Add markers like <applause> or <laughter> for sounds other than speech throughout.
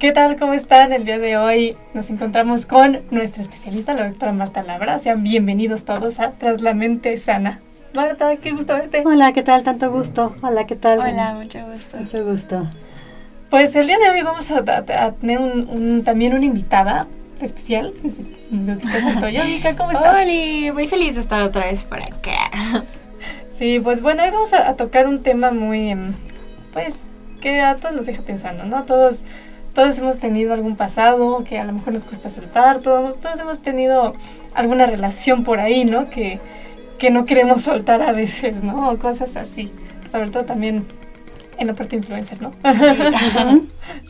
¿Qué tal? ¿Cómo están? El día de hoy nos encontramos con nuestra especialista, la doctora Marta Labra. Sean bienvenidos todos a Tras la Mente Sana. Marta, qué gusto verte. Hola, ¿qué tal? Tanto gusto. Hola, ¿qué tal? Hola, mucho gusto. Mucho gusto. Pues el día de hoy vamos a, tener un, también una invitada especial. Es Santoyo. ¿cómo estás? Hola, muy feliz de estar otra vez por acá. Sí, pues bueno, hoy vamos a, tocar un tema muy, em, pues, que a todos nos deja pensando, ¿no? Todos todos hemos tenido algún pasado que a lo mejor nos cuesta soltar, todos, todos hemos tenido alguna relación por ahí, ¿no? Que, que no queremos soltar a veces, ¿no? O cosas así. Sobre todo también en la parte influencer, ¿no? <laughs>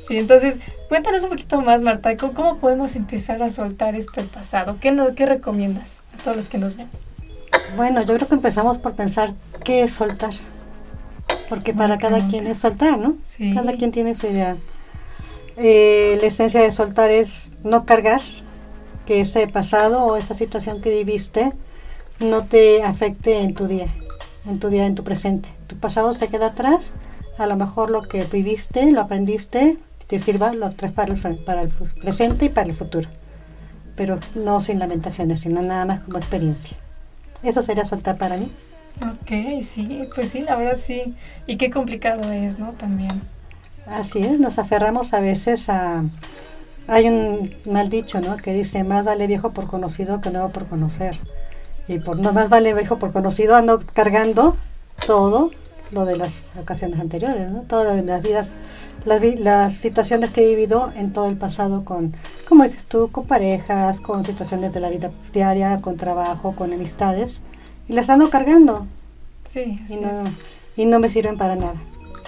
Sí, entonces cuéntanos un poquito más, Marta, ¿cómo, podemos empezar a soltar esto del pasado? ¿Qué, no, ¿Qué recomiendas a todos los que nos ven? Bueno, yo creo que empezamos por pensar qué es soltar. Porque para cada quien es soltar, ¿no? Sí. Cada quien tiene su idea. Eh, la esencia de soltar es no cargar que ese pasado o esa situación que viviste no te afecte en tu día, en tu día, en tu presente. Tu pasado se queda atrás, a lo mejor lo que viviste, lo aprendiste, te sirva, lo traes para el, para el presente y para el futuro. Pero no sin lamentaciones, sino nada más como experiencia. Eso sería soltar para mí. Ok, sí, pues sí, la verdad sí. Y qué complicado es, ¿no? También. Así es, nos aferramos a veces a... Hay un mal dicho, ¿no? Que dice, más vale viejo por conocido que nuevo por conocer. Y por no más vale viejo por conocido ando cargando todo lo de las ocasiones anteriores, ¿no? Todas las vidas, las, las situaciones que he vivido en todo el pasado con, como dices tú, con parejas, con situaciones de la vida diaria, con trabajo, con amistades. Y las ando cargando. Sí, y no, y no me sirven para nada.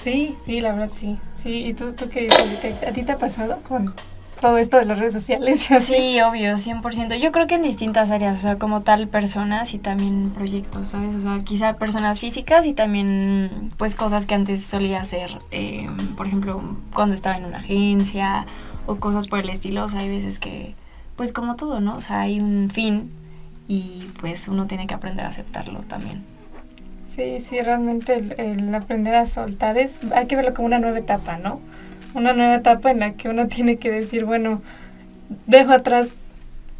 Sí, sí, la verdad sí. Sí, ¿y tú, tú qué dices? ¿A ti te ha pasado con todo esto de las redes sociales? <laughs> Sí, obvio, 100%. Yo creo que en distintas áreas, o sea, como tal personas y también proyectos, ¿sabes? O sea, quizá personas físicas y también pues cosas que antes solía hacer, eh, por ejemplo, cuando estaba en una agencia o cosas por el estilo, o sea, hay veces que, pues como todo, ¿no? O sea, hay un fin y pues uno tiene que aprender a aceptarlo también. Sí, sí, realmente el, aprender a soltar es, hay que verlo como una nueva etapa, ¿no? Una nueva etapa en la que uno <laughs> tiene que decir, bueno, dejo atrás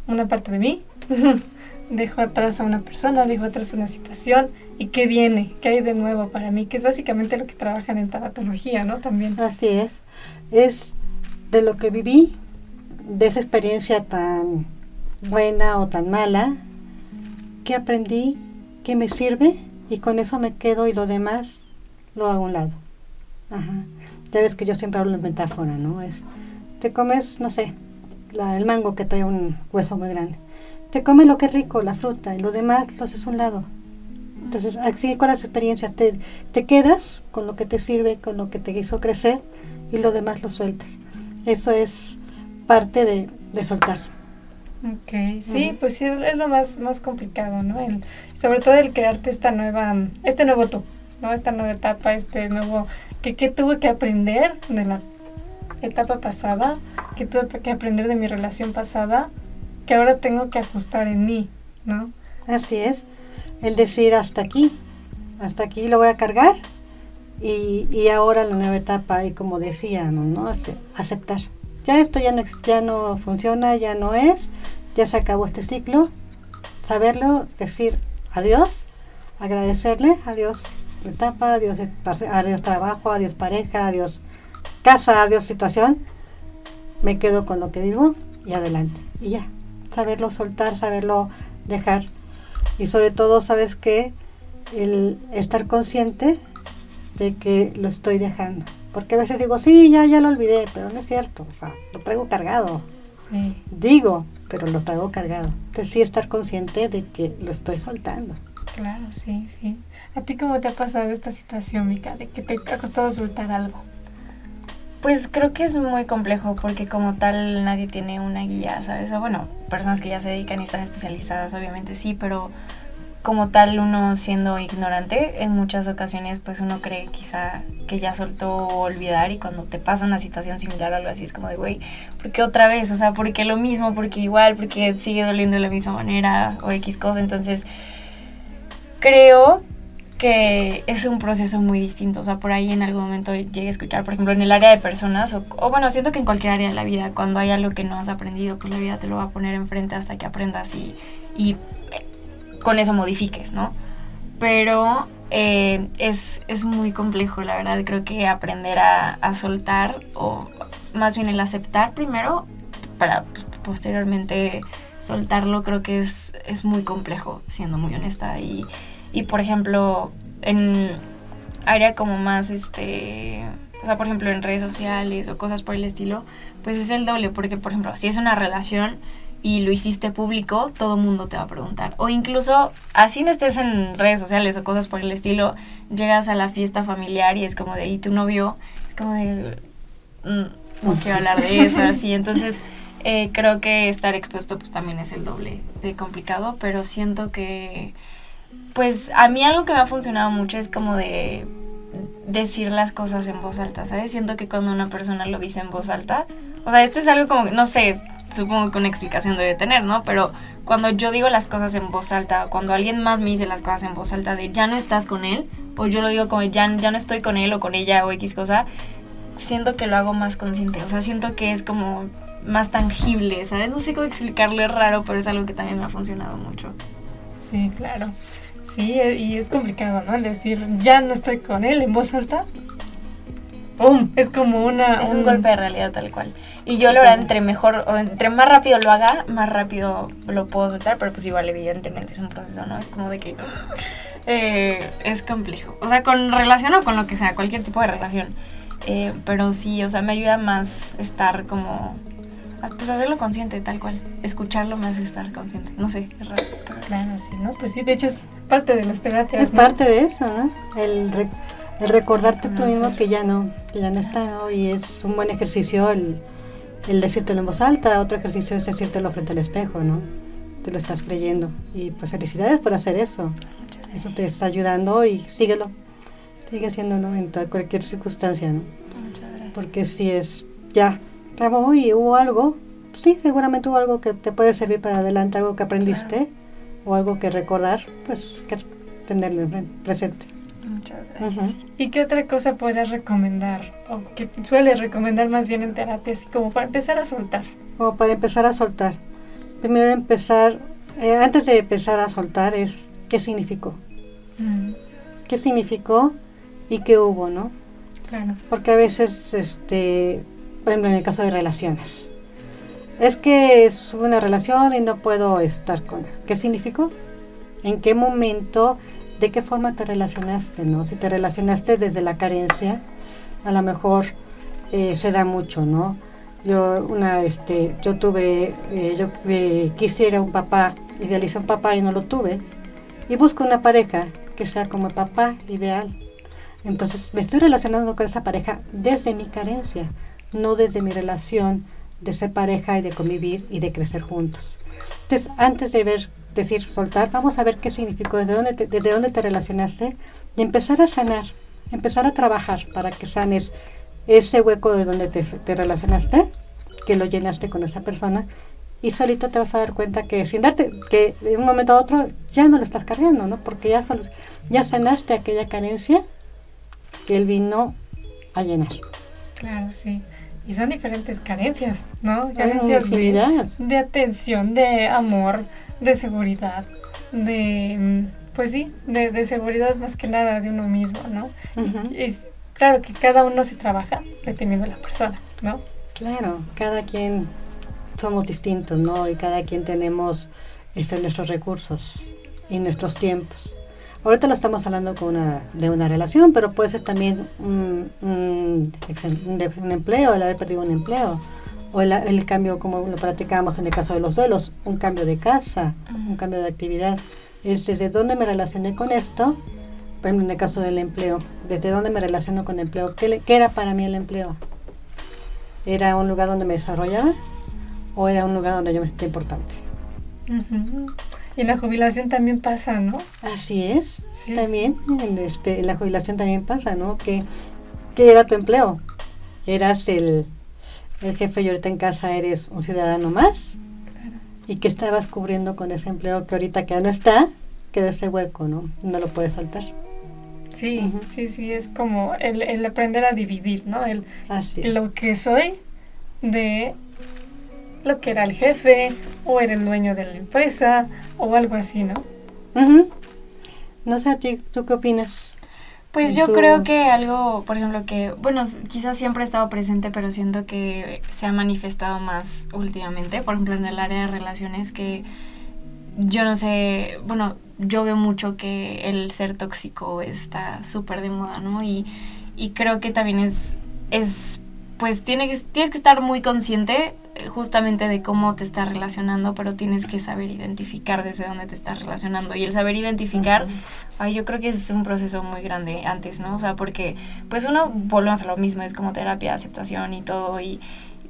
una parte de mí, <laughs> dejo atrás a una persona, dejo atrás una situación y qué viene, qué hay de nuevo para mí, que es básicamente lo que trabajan en tanatología, ¿no? También. Así es, es de lo que viví, de esa experiencia tan buena o tan mala, que aprendí, que me sirve y con eso me quedo y lo demás lo hago a un lado. Ajá. Ya ves que yo siempre hablo en metáfora, ¿no? Es, te comes, no sé, la, el mango que trae un hueso muy grande. Te comes lo que es rico, la fruta, y lo demás lo haces a un lado. Entonces, así con las experiencias, te, te quedas con lo que te sirve, con lo que te hizo crecer, y lo demás lo sueltas. Eso es parte de, de soltar. Ok, sí, pues sí, es, lo más, más complicado, ¿no? sobre todo el crearte esta nueva, este nuevo tú, ¿no? Esta nueva etapa, este nuevo, que, que tuve que aprender de la etapa pasada, que tuve que aprender de mi relación pasada, que ahora tengo que ajustar en mí, ¿no? Así es, el decir hasta aquí, hasta aquí lo voy a cargar y, y ahora la nueva etapa, y como decía, ¿no? ¿no? Aceptar ya esto ya no, ya no funciona, ya no es, ya se acabó este ciclo. Saberlo, decir adiós, agradecerle, adiós etapa, adiós, adiós trabajo, adiós pareja, adiós casa, adiós situación. Me quedo con lo que vivo y adelante. Y ya, saberlo soltar, saberlo dejar. Y sobre todo, sabes que el estar consciente de que lo estoy dejando. Porque a veces digo, sí, ya, ya lo olvidé, pero no es cierto, o sea, lo traigo cargado. Digo, pero lo traigo cargado. Entonces sí estar consciente de que lo estoy soltando. Claro, sí, sí. ¿A ti cómo te ha pasado esta situación, Mica, de que te ha costado soltar algo? Pues creo que es muy complejo porque como tal nadie tiene una guía, ¿sabes? O bueno, personas que ya se dedican y están especializadas, obviamente sí, pero como tal uno siendo ignorante, en muchas ocasiones pues uno cree quizá que ya soltó olvidar y cuando te pasa una situación similar o algo así es como de, güey, ¿por qué otra vez? O sea, ¿por qué lo mismo? ¿Por qué igual? ¿Por qué sigue doliendo de la misma manera? O X cosa. Entonces, creo que es un proceso muy distinto. O sea, por ahí en algún momento llegué a escuchar, por ejemplo, en el área de personas, o, o, bueno, siento que en cualquier área de la vida, cuando hay algo que no has aprendido, pues la vida te lo va a poner enfrente hasta que aprendas y, y con eso modifiques, ¿no? Pero eh, es, es, muy complejo, la verdad. Creo que aprender a, a, soltar, o más bien el aceptar primero, para posteriormente soltarlo, creo que es, es muy complejo, siendo muy honesta. Y, y por ejemplo, en área como más, este, o sea, por ejemplo, en redes sociales o cosas por el estilo, pues es el doble, porque por ejemplo, si es una relación y lo hiciste público, todo mundo te va a preguntar. O incluso, así no estés en redes sociales o cosas por el estilo, llegas a la fiesta familiar y es como de, ¿y tu novio? Es como de, mm, no quiero hablar de eso, así. Entonces, eh, creo que estar expuesto pues también es el doble de complicado, pero siento que, pues a mí algo que me ha funcionado mucho es como de decir las cosas en voz alta, ¿sabes? Siento que cuando una persona lo dice en voz alta, o sea, esto es algo como, no sé, supongo que una explicación debe tener, ¿no? Pero cuando yo digo las cosas en voz alta, cuando alguien más me dice las cosas en voz alta de ya no estás con él, o yo lo digo como ya, ya no estoy con él o con ella o X cosa, siento que lo hago más consciente, o sea, siento que es como más tangible, ¿sabes? No sé cómo explicarlo, es raro, pero es algo que también me ha funcionado mucho. Sí, claro. Sí, y es complicado, ¿no? Decir, ya no estoy con él en voz alta. ¡Pum! Es como una... Es un, un golpe de realidad tal cual. Y yo lo haré entre mejor, o entre más rápido lo haga, más rápido lo puedo soltar, pero pues igual evidentemente es un proceso, ¿no? Es como de que <gasps> eh, es complejo. O sea, con relación o con lo que sea, cualquier tipo de relación. Eh, pero sí, o sea, me ayuda más estar como, pues hacerlo consciente, tal cual. Escucharlo más estar consciente. No sé, es raro. Pero... Claro, sí, ¿no? Pues sí, de hecho es parte de las terapias. Es ¿no? parte de eso, ¿no? El, re el recordarte tú mismo que ya no, que ya no está, ¿no? Y es un buen ejercicio el el decírtelo en voz alta, otro ejercicio es decírtelo frente al espejo, ¿no? Te lo estás creyendo. Y pues felicidades por hacer eso. Eso te está ayudando y síguelo. Sigue haciéndolo en toda, cualquier circunstancia, ¿no? Porque si es, ya, acabó y hubo algo, sí, seguramente hubo algo que te puede servir para adelante, algo que aprendiste claro. o algo que recordar, pues que tenerlo presente. Muchas gracias. Uh -huh. ¿Y qué otra cosa podrías recomendar? O que sueles recomendar más bien en terapia, así como para empezar a soltar. Como para empezar a soltar. Primero empezar, eh, antes de empezar a soltar es qué significó. Mm. ¿Qué significó y qué hubo, no? Claro. Porque a veces, este, por ejemplo, en el caso de relaciones, es que es una relación y no puedo estar con él. ¿Qué significó? ¿En qué momento de qué forma te relacionaste, ¿no? Si te relacionaste desde la carencia, a lo mejor eh, se da mucho, ¿no? Yo una, este, yo tuve, eh, yo eh, quisiera un papá, idealicé un papá y no lo tuve, y busco una pareja que sea como el papá ideal. Entonces me estoy relacionando con esa pareja desde mi carencia, no desde mi relación de ser pareja y de convivir y de crecer juntos. Entonces, antes de ver decir soltar, vamos a ver qué significó, desde dónde te, desde dónde te relacionaste y empezar a sanar, empezar a trabajar para que sanes ese hueco de donde te, te relacionaste, que lo llenaste con esa persona y solito te vas a dar cuenta que sin darte, que de un momento a otro ya no lo estás cargando, ¿no? Porque ya, solo, ya sanaste aquella carencia que él vino a llenar. Claro, sí. Y son diferentes carencias, ¿no? Carencias de, de atención, de amor, de seguridad, de, pues sí, de, de, seguridad más que nada de uno mismo, ¿no? Uh -huh. y es claro que cada uno se trabaja dependiendo de la persona, ¿no? Claro, cada quien somos distintos, ¿no? Y cada quien tenemos este, nuestros recursos y nuestros tiempos. Ahorita lo estamos hablando con una, de una relación, pero puede ser también un, un, un empleo, el haber perdido un empleo o el, el, cambio como lo practicábamos en el caso de los duelos, un cambio de casa, un cambio de actividad. Es desde dónde me relacioné con esto, por ejemplo, en el caso del empleo, desde dónde me relaciono con el empleo, ¿qué, le, qué era para mí el empleo? ¿Era un lugar donde me desarrollaba o era un lugar donde yo me sentía importante? Uh -huh. Y en la jubilación también pasa, ¿no? Así es, sí, también, sí. En, este, en la jubilación también pasa, ¿no? ¿Qué, qué era tu empleo? ¿Eras el, el jefe y ahorita en casa eres un ciudadano más. Claro. ¿Y qué estabas cubriendo con ese empleo que ahorita que ya no está? Queda ese hueco, ¿no? No lo puedes soltar. Sí, sí, sí, es como el, el, aprender a dividir, ¿no? El, Así. Lo que soy de lo que era el jefe o era el dueño de la empresa o algo así, ¿no? No sé, ¿tú qué opinas? Pues yo creo que algo, por ejemplo, que, bueno, quizás siempre ha estado presente, pero siento que se ha manifestado más últimamente, por ejemplo, en el área de relaciones, que yo no sé, bueno, yo veo mucho que el ser tóxico está súper de moda, ¿no? Y, y creo que también es, es pues tiene que, tienes que estar muy consciente justamente de cómo te estás relacionando, pero tienes que saber identificar desde dónde te estás relacionando. Y el saber identificar, ay, yo creo que es un proceso muy grande antes, ¿no? O sea, porque pues uno, volvemos a lo mismo, es como terapia, aceptación y todo, y,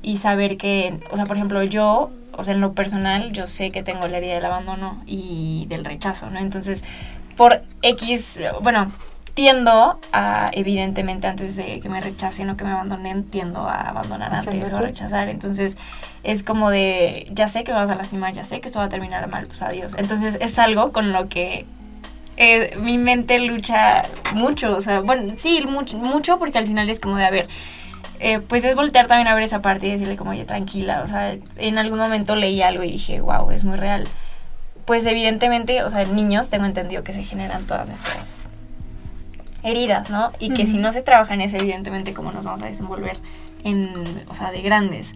y saber que, o sea, por ejemplo, yo, o sea, en lo personal, yo sé que tengo la herida del abandono y del rechazo, ¿no? Entonces, por X, bueno, tiendo a, evidentemente, antes de que me rechacen o que me abandonen, tiendo a abandonar antes o a rechazar. Entonces, es como de, ya sé que me vas a lastimar, ya sé que esto va a terminar mal, pues adiós. Entonces, es algo con lo que eh, mi mente lucha mucho. O sea, bueno, sí, mucho, mucho porque al final es como de, a ver, eh, pues es voltear también a ver esa parte y decirle como, oye, tranquila. O sea, en algún momento leí algo y dije, wow, es muy real. Pues evidentemente, o sea, en niños tengo entendido que se generan todas nuestras heridas, ¿no? Y que si no se trabaja en eso, evidentemente, cómo nos vamos a desenvolver en, o sea, de grandes.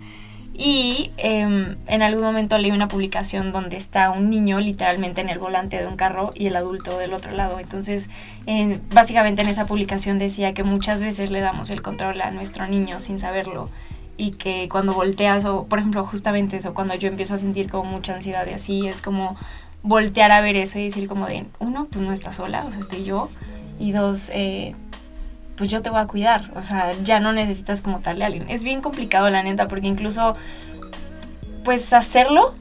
Y em, en algún momento leí una publicación donde está un niño literalmente en el volante de un carro y el adulto del otro lado. Entonces, básicamente en esa publicación decía que muchas veces le damos el control a nuestro niño sin saberlo y que cuando volteas o, por ejemplo, justamente eso, cuando yo empiezo a sentir como mucha ansiedad y así, es como voltear a ver eso y decir como de, uno, pues no está sola, o sea, estoy yo, y dos, eh, pues yo te voy a cuidar, o sea, ya no necesitas como tal de alguien. Es bien complicado la neta, porque incluso, pues hacerlo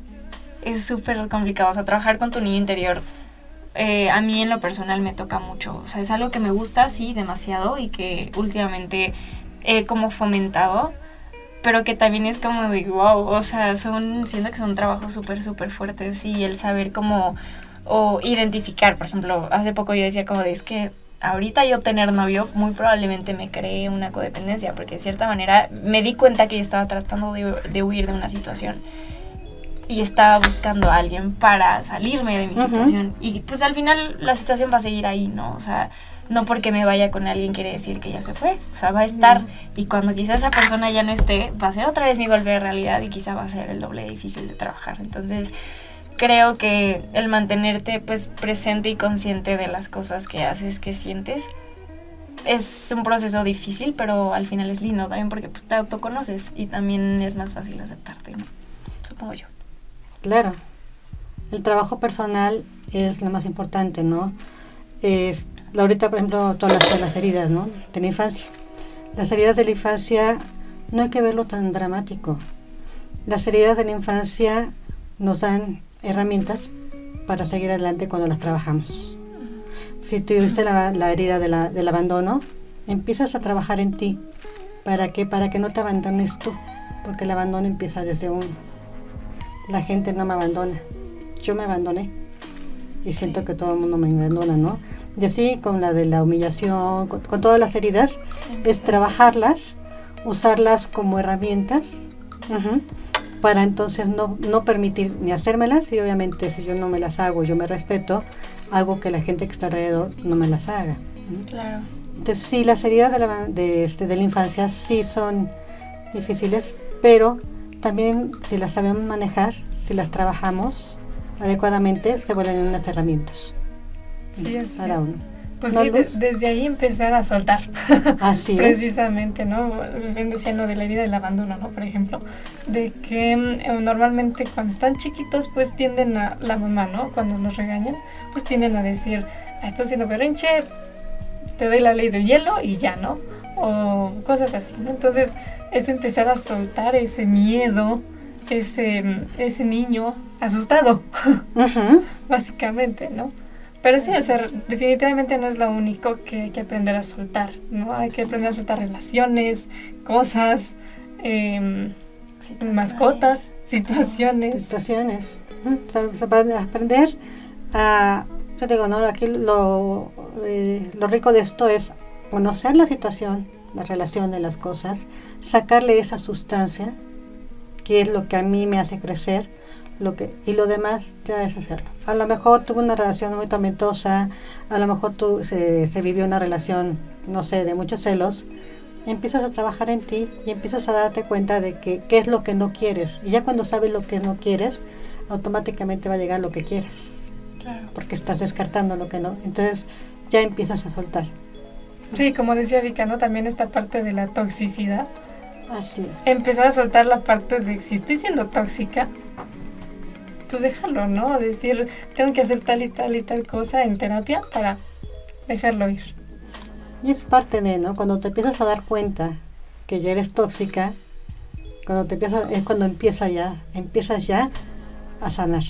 es súper complicado, o sea, trabajar con tu niño interior. Eh, a mí en lo personal me toca mucho, o sea, es algo que me gusta, sí, demasiado y que últimamente he como fomentado, pero que también es como de wow, o sea, son, siento que son trabajos súper, súper fuertes y el saber cómo, o identificar, por ejemplo, hace poco yo decía como de es que ahorita yo tener novio muy probablemente me cree una codependencia, porque de cierta manera me di cuenta que yo estaba tratando de, huir de una situación y estaba buscando a alguien para salirme de mi situación. Y pues al final la situación va a seguir ahí, ¿no? O sea, no porque me vaya con alguien quiere decir que ya se fue. O sea, va a estar y cuando quizá esa persona ya no esté, va a ser otra vez mi golpe de realidad y quizá va a ser el doble difícil de trabajar. Entonces, creo que el mantenerte pues presente y consciente de las cosas que haces, que sientes, es un proceso difícil, pero al final es lindo también porque pues, te autoconoces y también es más fácil aceptarte, ¿no? Supongo yo. Claro. El trabajo personal es lo más importante, ¿no? Es, ahorita, por ejemplo, todas las, las heridas, ¿no? De la infancia. Las heridas de la infancia no hay que verlo tan dramático. Las heridas de la infancia nos dan herramientas para seguir adelante cuando las trabajamos. Si tuviste la, la herida de la, del abandono, empiezas a trabajar en ti. ¿Para que Para que no te abandones tú, porque el abandono empieza desde uno. La gente no me abandona, yo me abandoné y siento que todo el mundo me abandona, ¿no? Y así con la de la humillación, con, todas las heridas, es trabajarlas, usarlas como herramientas para entonces no, no permitir ni hacérmelas y obviamente si yo no me las hago, yo me respeto, hago que la gente que está alrededor no me las haga. Claro. Entonces sí, las heridas de la, de, este, de la infancia sí son difíciles, pero también si las sabemos manejar, si las trabajamos adecuadamente, se vuelven unas herramientas sí, para uno. Pues sí, desde ahí empezar a soltar. <laughs> Así Precisamente, ¿no? Ven diciendo de la herida del abandono, ¿no? Por ejemplo, de que mm, normalmente cuando están chiquitos, pues tienden a la mamá, ¿no? Cuando nos regañan, pues tienden a decir, ah, estás haciendo berrinche, te doy la ley del hielo y ya, ¿no? O cosas así, ¿no? Entonces es empezar a soltar ese miedo, ese, mm, ese niño asustado, <laughs> básicamente, ¿no? Pero sí, o sea, definitivamente no es lo único que hay que aprender a soltar, ¿no? Hay que aprender a soltar relaciones, cosas, em, mascotas, situaciones. Situaciones. Aprender a, Yo digo, no, aquí lo, eh, lo rico de esto es conocer la situación, la relación de las cosas, sacarle esa sustancia, que es lo que a mí me hace crecer, lo que y lo demás ya es hacerlo. A lo mejor tuve una relación muy tormentosa, a lo mejor tú, se, se vivió una relación, no sé, de muchos celos, empiezas a trabajar en ti y empiezas a darte cuenta de que qué es lo que no quieres. Y ya cuando sabes lo que no quieres, automáticamente va a llegar lo que quieres. Claro. Porque estás descartando lo que no. Entonces ya empiezas a soltar. Sí, como decía Vika, ¿no? También esta parte de la toxicidad. Así es. Empezar a soltar la parte de si estoy siendo tóxica, pues déjalo, ¿no? Decir, tengo que hacer tal y tal y tal cosa en terapia para dejarlo ir. Y es parte de, ¿no? Cuando te empiezas a dar cuenta que ya eres tóxica, cuando te empiezas, es cuando empieza ya, empiezas ya a sanar.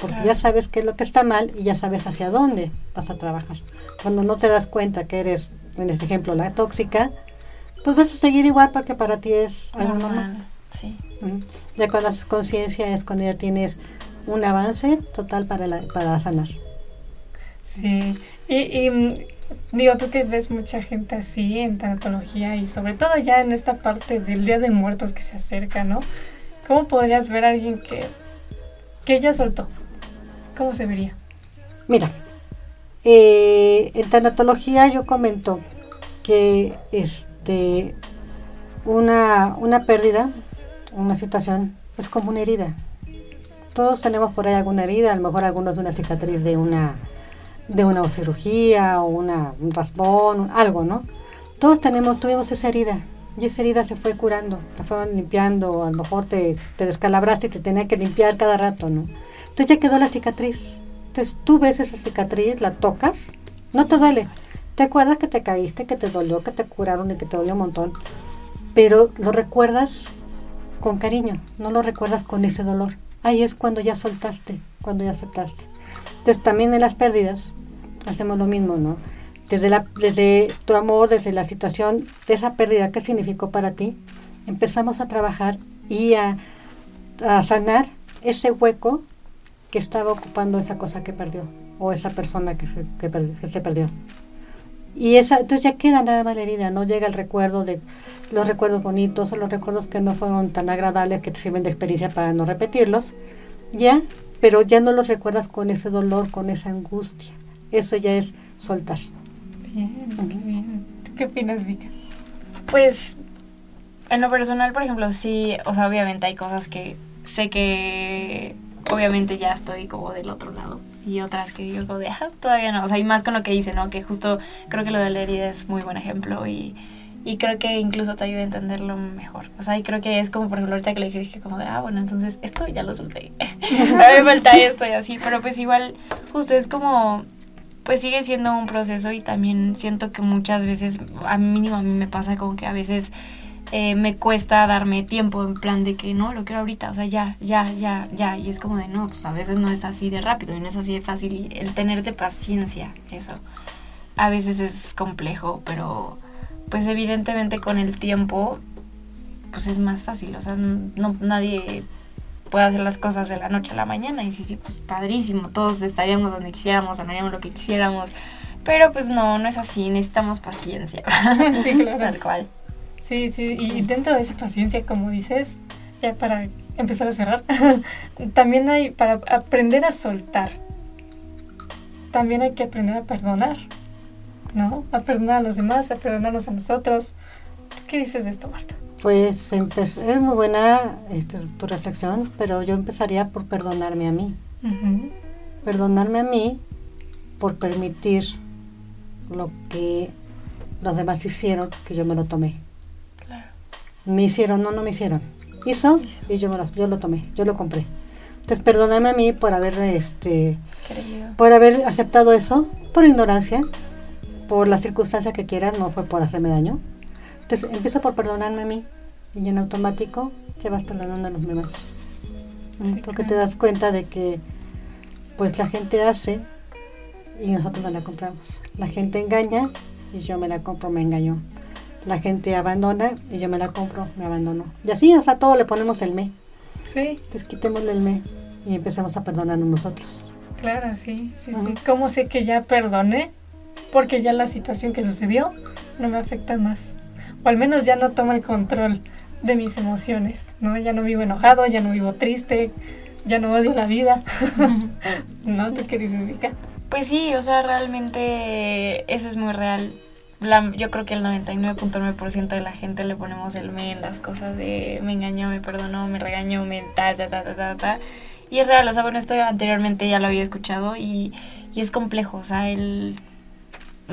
Porque Claro. ya sabes qué es lo que está mal y ya sabes hacia dónde vas a trabajar. Cuando no te das cuenta que eres, en este ejemplo, la tóxica, pues vas a seguir igual porque para ti es algo normal. Normal. Sí. Ya cuando haces conciencia es cuando ya tienes un avance total para, la- para sanar. Sí, y, y, mm, digo, tú que ves mucha gente así en tanatología y sobre todo ya en esta parte del Día de Muertos que se acerca, ¿no? ¿Cómo podrías ver a alguien que, que ya soltó? ¿Cómo se vería? Mira, eh, en tanatología yo comento que este una, una pérdida, una situación, es como una herida. Todos tenemos por ahí alguna herida, a lo mejor algunos de una cicatriz de una de una cirugía o una, un raspón, algo, ¿no? Todos tenemos, tuvimos esa herida y esa herida se fue curando, la fueron limpiando, a lo mejor te, te descalabraste y te tenía que limpiar cada rato, ¿no? Entonces ya quedó la cicatriz. Entonces tú ves esa cicatriz, la tocas, no te duele. Te acuerdas que te caíste, que te dolió, que te curaron y que te dolió un montón. Pero lo recuerdas con cariño, no lo recuerdas con ese dolor. Ahí es cuando ya soltaste, cuando ya aceptaste. Entonces también en las pérdidas hacemos lo mismo, ¿no? Desde, la, desde tu amor, desde la situación de esa pérdida, ¿qué significó para ti? Empezamos a trabajar y a, a sanar ese hueco que estaba ocupando esa cosa que perdió o esa persona que se, que perdi- que se perdió. Y esa, entonces ya queda nada más la herida, no llega el recuerdo de los recuerdos bonitos o los recuerdos que no fueron tan agradables que te sirven de experiencia para no repetirlos, ya, pero ya no los recuerdas con ese dolor, con esa angustia. Eso ya es soltar. Bien, qué bien. ¿Tú qué opinas, Vika? Pues, en lo personal, por ejemplo, sí, o sea, obviamente hay cosas que sé que obviamente ya estoy como del otro lado. Y otras que digo como de, ah, todavía no. O sea, y más con lo que hice, ¿no? Que justo creo que lo de la herida es muy buen ejemplo y, y creo que incluso te ayuda a entenderlo mejor. O sea, y creo que es como, por ejemplo, ahorita que le dije, dije como de, ah, bueno, entonces esto ya lo solté. <laughs> Me falta esto y así. Pero pues igual, justo es como, pues sigue siendo un proceso y también siento que muchas veces, a mí mínimo a mí me pasa como que a veces eh, me cuesta darme tiempo en plan de que no, lo quiero ahorita, o sea, ya, ya, ya, ya. Y es como de no, pues a veces no es así de rápido y no es así de fácil. Y el tenerte paciencia, eso, a veces es complejo, pero pues evidentemente con el tiempo, pues es más fácil, o sea, no, nadie puede hacer las cosas de la noche a la mañana. Y sí, sí, pues padrísimo, todos estaríamos donde quisiéramos, haríamos lo que quisiéramos, pero pues no, no es así, necesitamos paciencia. <laughs> Sí, claro. Tal cual. Sí, sí, y dentro de esa paciencia, como dices, ya para empezar a cerrar, <laughs> también hay, para aprender a soltar, también hay que aprender a perdonar, ¿no? A perdonar a los demás, a perdonarnos a nosotros. ¿Tú qué dices de esto, Marta? Pues es muy buena este, tu reflexión, pero yo empezaría por perdonarme a mí. Perdonarme a mí por permitir lo que los demás hicieron, que yo me lo tomé. Claro. Me hicieron, no, no me hicieron. Hizo y yo, me lo, yo lo tomé, yo lo compré. Entonces perdóname a mí por haber, este, Querido. por haber aceptado eso, por ignorancia, por la circunstancia que quiera, no fue por hacerme daño. Entonces empiezo por perdonarme a mí y en automático te vas perdonando a los demás. Porque te das cuenta de que pues la gente hace y nosotros no la compramos. La gente engaña y yo me la compro, me engañó. La gente abandona y yo me la compro, me abandonó. Y así, o sea, todo le ponemos el me. Sí, Entonces quitémosle el me y empezamos a perdonarnos nosotros. Claro, sí, sí, sí. ¿Cómo sé que ya perdoné? Porque ya la situación que sucedió no me afecta más. O al menos ya no toma el control de mis emociones, ¿no? Ya no vivo enojado, ya no vivo triste, ya no odio la vida. <laughs> ¿No? ¿Tú qué dices, Vika? Pues sí, o sea, realmente eso es muy real. La, yo creo que el 99.9% de la gente le ponemos el me en las cosas de me engañó, me perdonó, me regañó, me ta, ta, ta, ta, ta, ta. Y es real, o sea, bueno, esto anteriormente ya lo había escuchado y, y es complejo, o sea, el...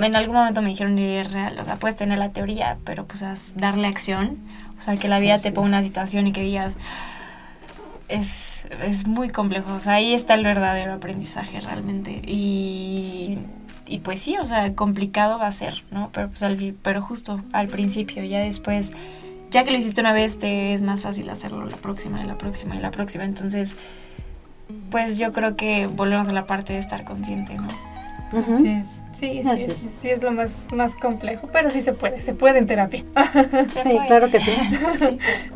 En algún momento me dijeron que es real, o sea, puedes tener la teoría, pero pues darle acción, o sea, que la vida te ponga una situación y que digas, es, es muy complejo, o sea, ahí está el verdadero aprendizaje realmente. Y, y pues sí, o sea, complicado va a ser, ¿no? Pero, pues al, pero justo al principio, ya después, ya que lo hiciste una vez, te es más fácil hacerlo la próxima y la próxima y la próxima. Entonces, pues yo creo que volvemos a la parte de estar consciente, ¿no? Sí, sí, sí, sí, es lo más, más complejo, pero sí se puede, se puede en terapia. <laughs> Sí, claro que sí.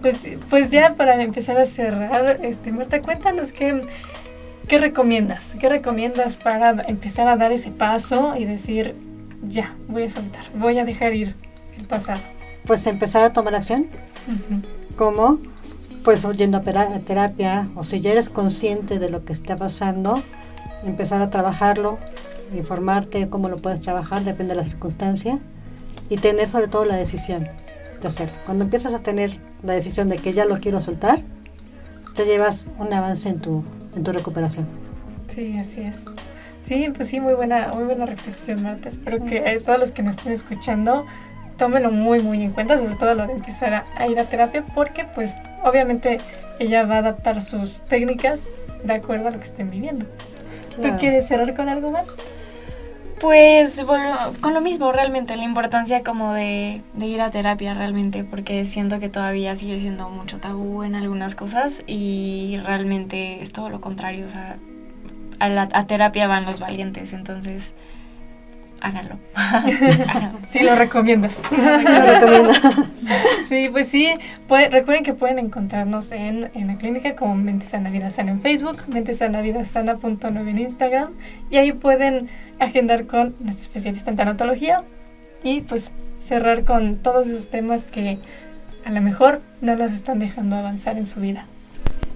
pues, pues, ya para empezar a cerrar, este, Marta, cuéntanos qué, qué recomiendas, qué recomiendas para empezar a dar ese paso y decir, ya, voy a soltar, voy a dejar ir el pasado. Pues empezar a tomar acción, como pues yendo a terapia, o si ya eres consciente de lo que está pasando, empezar a trabajarlo, informarte cómo lo puedes trabajar, depende de la circunstancia, y tener sobre todo la decisión de hacerlo. Cuando empiezas a tener la decisión de que ya lo quiero soltar, te llevas un avance en tu, en tu recuperación. Sí, así es. Sí, pues sí, muy buena, muy buena reflexión, Marta. Espero que eh, todos los que nos estén escuchando tómenlo muy, muy en cuenta, sobre todo lo de empezar a, a ir a terapia, porque pues obviamente ella va a adaptar sus técnicas de acuerdo a lo que estén viviendo. ¿Tú quieres cerrar con algo más? Pues bueno, con lo mismo, realmente, la importancia como de, ir a terapia realmente, porque siento que todavía sigue siendo mucho tabú en algunas cosas y realmente es todo lo contrario, o sea, a, la, a terapia van los valientes, entonces <laughs> háganlo. Sí, lo recomiendas. Sí, <laughs> sí pues sí. recuerden que pueden encontrarnos en, en, la clínica como Mente Sana Vida Sana en Facebook, Mente Sana Vida Sana.9 en Instagram. Y ahí pueden agendar con nuestra especialista en tanatología y pues cerrar con todos esos temas que a lo mejor no los están dejando avanzar en su vida.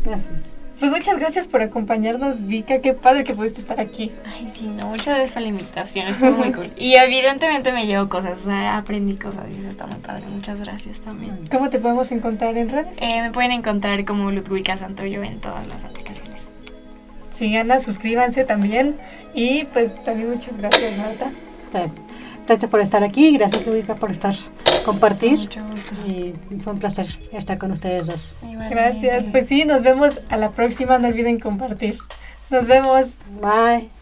Gracias. Pues muchas gracias por acompañarnos, Vika. Qué padre que pudiste estar aquí. Ay, sí, no, muchas gracias por la invitación. Estuvo muy cool. Y evidentemente me llevo cosas, o sea, aprendí cosas y eso está muy padre. Muchas gracias también. ¿Cómo te podemos encontrar en redes? Eh, me pueden encontrar como Ludwika Santoyo en todas las aplicaciones. Síganla, suscríbanse también. Y pues también muchas gracias, Marta. Gracias por estar aquí, gracias Ludwika por estar, compartir. Mucho gusto. Y fue un placer estar con ustedes dos. Gracias, pues sí, nos vemos a la próxima, no olviden compartir. Nos vemos. Bye.